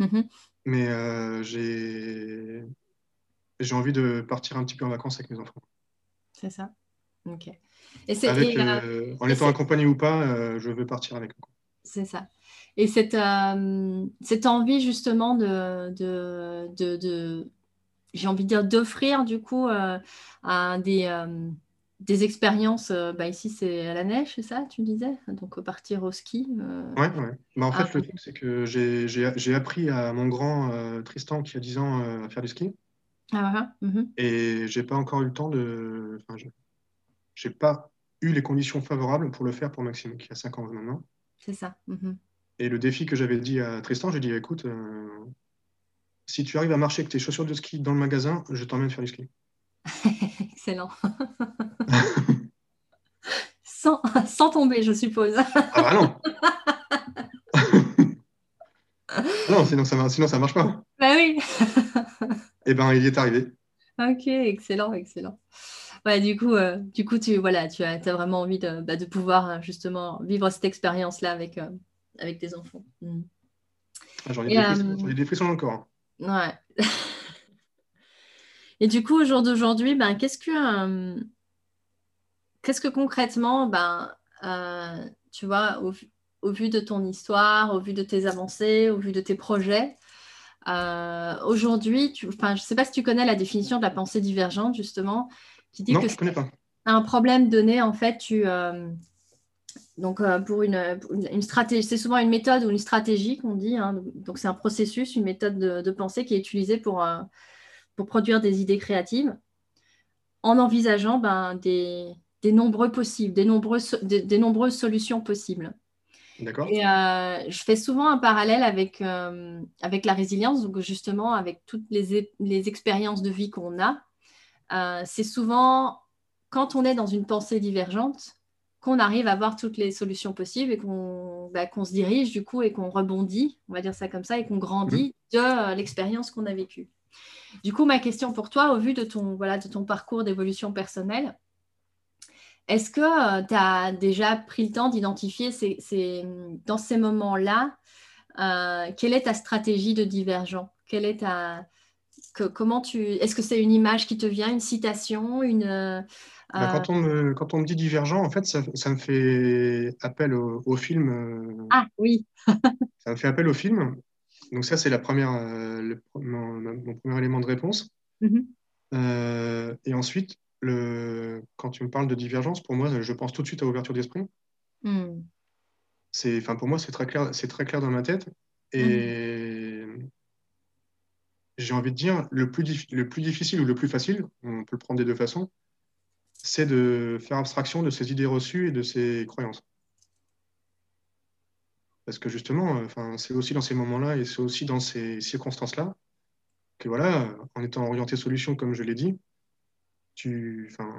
Mm-hmm. Mais euh, j'ai j'ai envie de partir un petit peu en vacances avec mes enfants. C'est ça. Ok. Et c'est, euh, en étant accompagné ou pas, euh, je veux partir avec eux. C'est ça. Et cette, cette envie justement de, de, de, de j'ai envie de dire d'offrir du coup à des des expériences, euh, bah ici c'est à la neige, c'est ça, tu disais? Donc partir au ski. Euh... Ouais. Bah, en fait, ah, le truc, c'est que j'ai appris à mon grand euh, Tristan qui a 10 ans euh, à faire du ski. Ah, ah, mhm. Et j'ai pas encore eu le temps de. Enfin, j'ai pas eu les conditions favorables pour le faire pour Maxime, qui a 5 ans maintenant. C'est ça. Mhm. Et le défi que j'avais dit à Tristan, j'ai dit écoute, si tu arrives à marcher avec tes chaussures de ski dans le magasin, je t'emmène faire du ski. Excellent. sans, sans tomber, je suppose. Ah bah non Non, sinon ça ne sinon ça marche pas. Bah oui. Eh ben, il y est arrivé. Ok, excellent, excellent. Ouais, du coup, euh, du coup tu, voilà, tu as, as vraiment envie de, bah, de pouvoir euh, justement vivre cette expérience-là avec, euh, avec tes enfants. Mm. Ah, ai, j'en ai des frissons encore. Ouais. Et du coup, au jour d'aujourd'hui, ben, qu'est-ce que, euh, qu'est-ce que concrètement, ben, euh, tu vois, au, vu- au vu de ton histoire, au vu de tes avancées, au vu de tes projets, euh, aujourd'hui, tu, je ne sais pas si tu connais la définition de la pensée divergente, justement, qui dit Non, que je connais pas. un problème donné, en fait, tu, donc euh, pour une, une- stratégie, c'est souvent une méthode ou une stratégie qu'on dit. hein. donc c'est un processus, une méthode de, de pensée qui est utilisée pour, euh, pour produire des idées créatives en envisageant ben, des, des nombreux possibles, des nombreuses, des, des nombreuses solutions possibles. D'accord. Et euh, je fais souvent un parallèle avec, avec la résilience, donc justement avec toutes les, les expériences de vie qu'on a. C'est souvent quand on est dans une pensée divergente qu'on arrive à voir toutes les solutions possibles et qu'on bah, qu'on se dirige du coup et qu'on rebondit, on va dire ça comme ça, et qu'on grandit de euh, l'expérience qu'on a vécue. Du coup, ma question pour toi, au vu de ton, voilà, de ton parcours d'évolution personnelle, est-ce que tu as déjà pris le temps d'identifier ces, ces- dans ces moments-là, euh, quelle est ta stratégie de divergent? Quelle est ta, que- comment tu, est-ce que c'est une image qui te vient, une citation, une, euh, Bah, quand, on me, quand on me dit divergent, en fait, ça, ça me fait appel au, au film. euh, Ah oui, Ça me fait appel au film. Donc ça, c'est la première, euh, le- mon, mon premier élément de réponse. Mhm. Euh, et ensuite, le, quand tu me parles de divergence, pour moi, je pense tout de suite à ouverture d'esprit. Hmm. C'est, enfin, pour moi, c'est très clair, c'est très clair dans ma tête. Et j'ai envie de dire, le plus, dif- le plus difficile ou le plus facile, on peut le prendre des deux façons, c'est de faire abstraction de ces idées reçues et de ces croyances. Parce que justement, euh, enfin, c'est aussi dans ces moments-là et c'est aussi dans ces circonstances-là que voilà, en étant orienté solution, comme je l'ai dit, tu, enfin,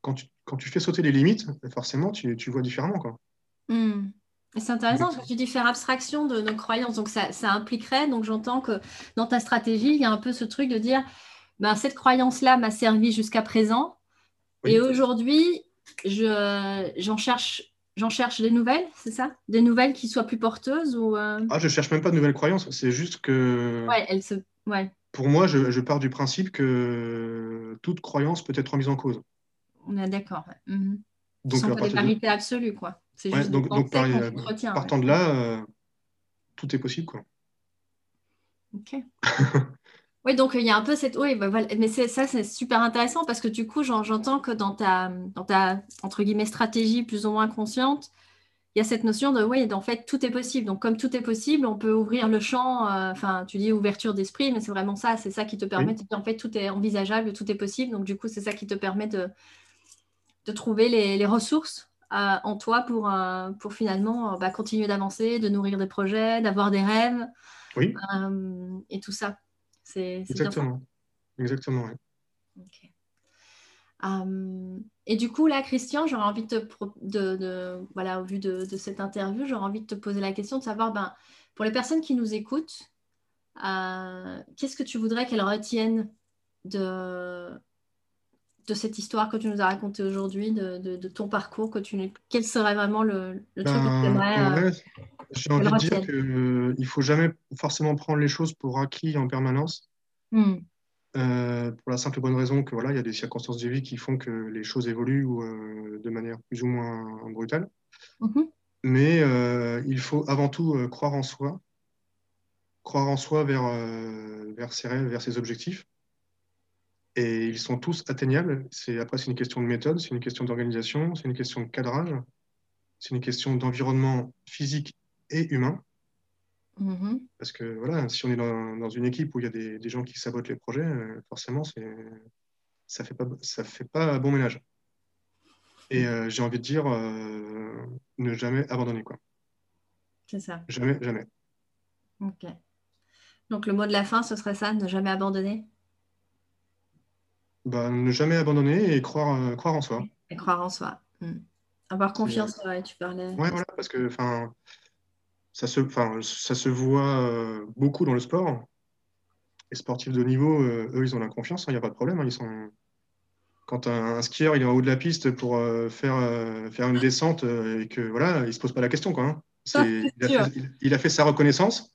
quand tu, quand tu fais sauter les limites, forcément, tu, tu vois différemment, quoi. Hmm. C'est intéressant parce que tu dis faire abstraction de nos croyances. Donc, ça, ça impliquerait, donc j'entends que dans ta stratégie, il y a un peu ce truc de dire, ben, cette croyance-là m'a servi jusqu'à présent. Oui. Et aujourd'hui, je, j'en cherche, j'en cherche des nouvelles, c'est ça? Des nouvelles qui soient plus porteuses ou... euh, Ah, je cherche même pas de nouvelles croyances, c'est juste que Ouais, elles se... Ouais, pour moi, je, je pars du principe que toute croyance peut être remise en cause. on est d'accord. ouais. Mhm. Donc, Sans partir de, absolues, quoi. C'est ouais, juste donc, donc par- s'entretient, partant ouais. de là, euh, tout est possible, quoi. Ok. Oui, donc il y a un peu cette. Oui, bah, voilà. mais ça, c'est super intéressant parce que du coup, j'en- j'entends que dans ta, dans ta, entre guillemets, stratégie plus ou moins consciente, il y a cette notion de, oui, en fait, tout est possible. Donc, comme tout est possible, on peut ouvrir le champ. euh, Enfin, tu dis ouverture d'esprit, mais c'est vraiment ça. C'est ça qui te permet de te dire, en fait, tout est envisageable, tout est possible. Donc, du coup, c'est ça qui te permet de, de trouver les, les ressources euh, en toi pour, euh, pour finalement euh, bah, continuer d'avancer, de nourrir des projets, d'avoir des rêves Oui, euh, et tout ça. C'est bien exactement. Exactement. Euh, et du coup, là, Christian, j'aurais envie de, te de, de- voilà, au vu de, de cette interview, j'aurais envie de te poser la question de savoir, ben, pour les personnes qui nous écoutent, euh, qu'est-ce que tu voudrais qu'elles retiennent de, de cette histoire que tu nous as racontée aujourd'hui, de, de- de ton parcours, que tu, quel serait vraiment le, le truc que tu Ben, aimerais en euh, vrai, j'ai envie de dire qu'il ne faut jamais forcément prendre les choses pour acquis en permanence. hmm, Euh, pour la simple et bonne raison que voilà, il y a des circonstances de vie qui font que les choses évoluent euh, de manière plus ou moins brutale. mhm, Mais euh, il faut avant tout croire en soi, croire en soi vers, vers ses rêves, vers ses objectifs. Et ils sont tous atteignables. C'est, après, c'est une question de méthode, c'est une question d'organisation, c'est une question de cadrage, c'est une question d'environnement physique et humain. mhm. Parce que voilà, si on est dans, dans une équipe où il y a des, des gens qui sabotent les projets, euh, forcément, c'est, ça fait pas, ça fait pas bon ménage. Et euh, j'ai envie de dire, euh, ne jamais abandonner, quoi. C'est ça. Jamais, jamais. Ok. Donc, le mot de la fin, ce serait ça, ne jamais abandonner? Bah, ne jamais abandonner et croire, euh, croire en soi. et croire en soi. Hmm. Avoir confiance, ouais, tu parlais. Ouais, voilà, parce que ça se, ça se voit euh, beaucoup dans le sport. Les sportifs de niveau, euh, eux, ils ont la confiance, il hein, n'y a pas de problème. Hein, ils sont... Quand un, skieur il est en haut de la piste pour euh, faire, faire une descente et que voilà, il ne se pose pas la question. Quoi, hein. il, a fait, sa reconnaissance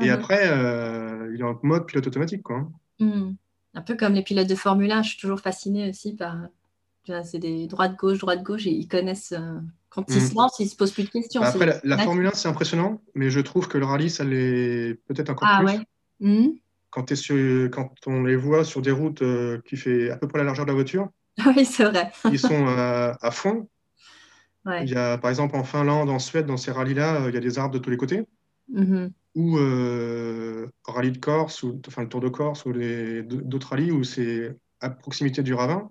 et après, il est en mode pilote automatique. Quoi, hmm. Un peu comme les pilotes de Formule 1, je suis toujours fascinée aussi par. C'est des droite-gauche, droite-gauche, et ils connaissent. Quand ils mm. se lancent, ils ne se posent plus de questions. Bah, après, la, Formule 1, c'est impressionnant, mais je trouve que le rallye, ça l'est peut-être encore ah, plus. Ouais. Mm. Quand, sur, quand, on les voit sur des routes euh, qui fait à peu près la largeur de la voiture, oui, c'est vrai. ils sont à fond. Il y a, par exemple, en Finlande, en Suède, dans ces rallyes-là, euh, il y a des arbres de tous les côtés. Mm-hmm. Ou euh, rallye de Corse, ou, enfin le Tour de Corse, ou d'autres rallyes où c'est à proximité du ravin.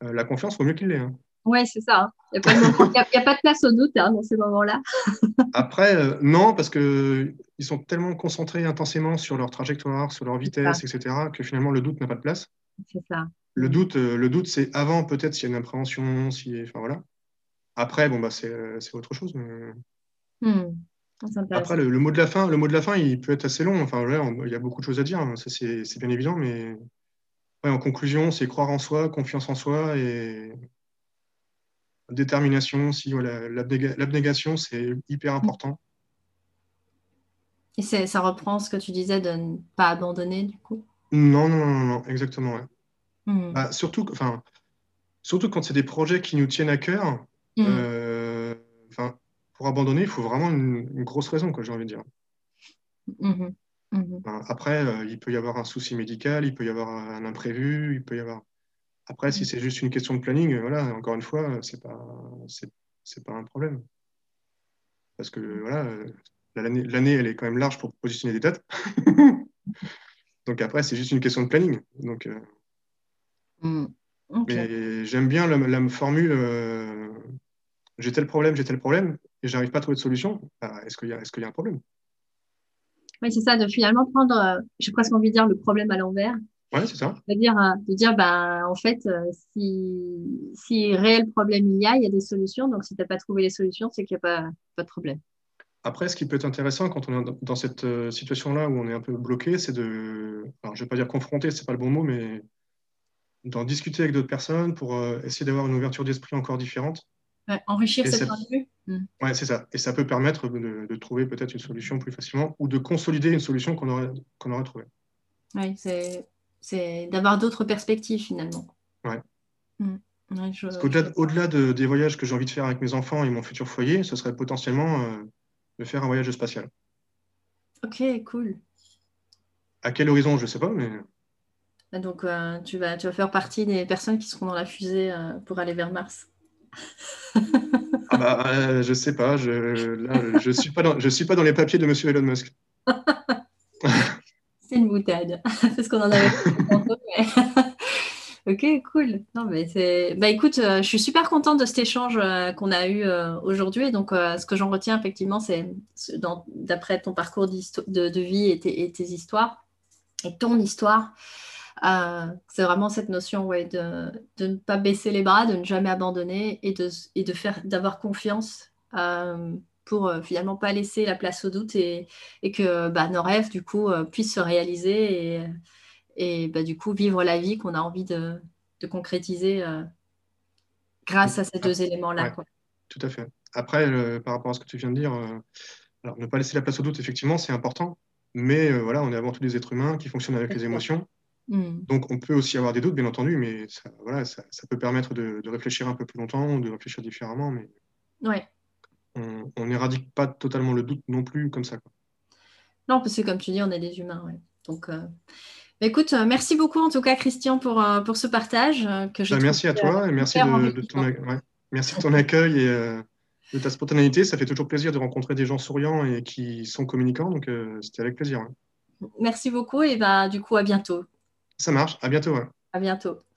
La confiance vaut mieux qu'il l'ait. Hein. Oui, c'est ça. Il n'y a, pas de place au doute hein, dans ces moments-là. Après, euh, non, parce qu'ils sont tellement concentrés intensément sur leur trajectoire, sur leur vitesse, etc., que finalement, le doute n'a pas de place. C'est ça. Le doute, euh, le doute c'est avant, peut-être, s'il y a une appréhension. Si, enfin, voilà. Après, bon, bah, c'est euh, autre chose. Hmm. Après, le, mot de la fin, le mot de la fin, il peut être assez long. Enfin, il y a beaucoup de choses à dire. Hein. Ça, c'est bien évident, mais en conclusion, c'est croire en soi, confiance en soi et détermination aussi. Voilà, L'abnégation, c'est hyper important. Et ça reprend ce que tu disais de ne pas abandonner, du coup? Non, non, non, non, exactement. Hmm. Bah, surtout, enfin, surtout quand c'est des projets qui nous tiennent à cœur. Hmm. Euh, pour abandonner, il faut vraiment une, grosse raison, j'ai envie de dire. Hmm, après, euh, il peut y avoir un souci médical, il peut y avoir un imprévu, il peut y avoir. Après, si mm. c'est juste une question de planning, euh, voilà, encore une fois, c'est pas, c'est, pas un problème. Parce que voilà, euh, l'année, elle est quand même large pour positionner des dates. Donc après, c'est juste une question de planning. Donc, euh. Mais j'aime bien la, formule j'ai tel problème, j'ai tel problème, et j'arrive pas à trouver de solution. Bah, est-ce qu'il y, est y, a un problème? Oui, c'est ça, de finalement prendre, j'ai presque envie de dire, le problème à l'envers Ouais, c'est ça. C'est-à-dire euh, de dire, bah, en fait, euh, si, si réel problème il y a, il y a des solutions. Donc, si tu n'as pas trouvé les solutions, c'est qu'il n'y a pas, pas de problème. Après, ce qui peut être intéressant quand on est dans cette euh, situation-là où on est un peu bloqué, c'est de, alors, je ne vais pas dire confronter, c'est pas le bon mot, mais d'en discuter avec d'autres personnes pour essayer d'avoir une ouverture d'esprit encore différente. enrichir cette point de vue. Hmm. Ouais, c'est ça. Et ça peut permettre de, de trouver peut-être une solution plus facilement ou de consolider une solution qu'on aurait, qu'on aurait trouvée. Oui, c'est d'avoir d'autres perspectives finalement. Ouais. Mm. Parce qu'au-delà des voyages que j'ai envie de faire avec mes enfants et mon futur foyer, ce serait potentiellement euh, de faire un voyage spatial. Ok, cool. À quel horizon, je ne sais pas, mais. Ah, donc, euh, tu, vas, tu vas faire partie des personnes qui seront dans la fusée euh, pour aller vers Mars. Ah bah, je sais pas. Je, je suis pas dans, je suis pas dans les papiers de Monsieur Elon Musk. C'est une boutade. Parce qu'on en avait ok, cool. Non, mais c'est. Bah écoute, euh, je suis super contente de cet échange euh, qu'on a eu euh, aujourd'hui. Donc, ce que j'en retiens effectivement, c'est d'après ton parcours de, vie et tes, histoires et ton histoire, c'est vraiment cette notion ouais, de, de, ne pas baisser les bras, de ne jamais abandonner et de, et de faire d'avoir confiance pour euh, finalement pas laisser la place au doute et, que bah, nos rêves du coup euh, puissent se réaliser et, et bah, du coup vivre la vie qu'on a envie de, concrétiser euh, grâce à ces deux éléments-là. tout à fait. Après, par rapport à ce que tu viens de dire, alors, ne pas laisser la place au doute, effectivement, c'est important. Mais voilà, on est avant tout des êtres humains qui fonctionnent avec les émotions. Hmm. Donc, on peut aussi avoir des doutes, bien entendu, mais ça, voilà, ça, peut permettre de, de, réfléchir un peu plus longtemps, de réfléchir différemment. Mais... Ouais on n'éradique pas totalement le doute non plus comme ça. Non, parce que comme tu dis, on est des humains. Donc, euh, bah, écoute, euh, merci beaucoup en tout cas, Christian, pour, euh, pour ce partage. que bah, merci à toi et merci de, ton, merci de ton accueil et de ta spontanéité. Ça fait toujours plaisir de rencontrer des gens souriants et qui sont communicants. Donc, c'était avec plaisir. Merci beaucoup et bah, du coup, à bientôt. Ça marche. À bientôt. À bientôt.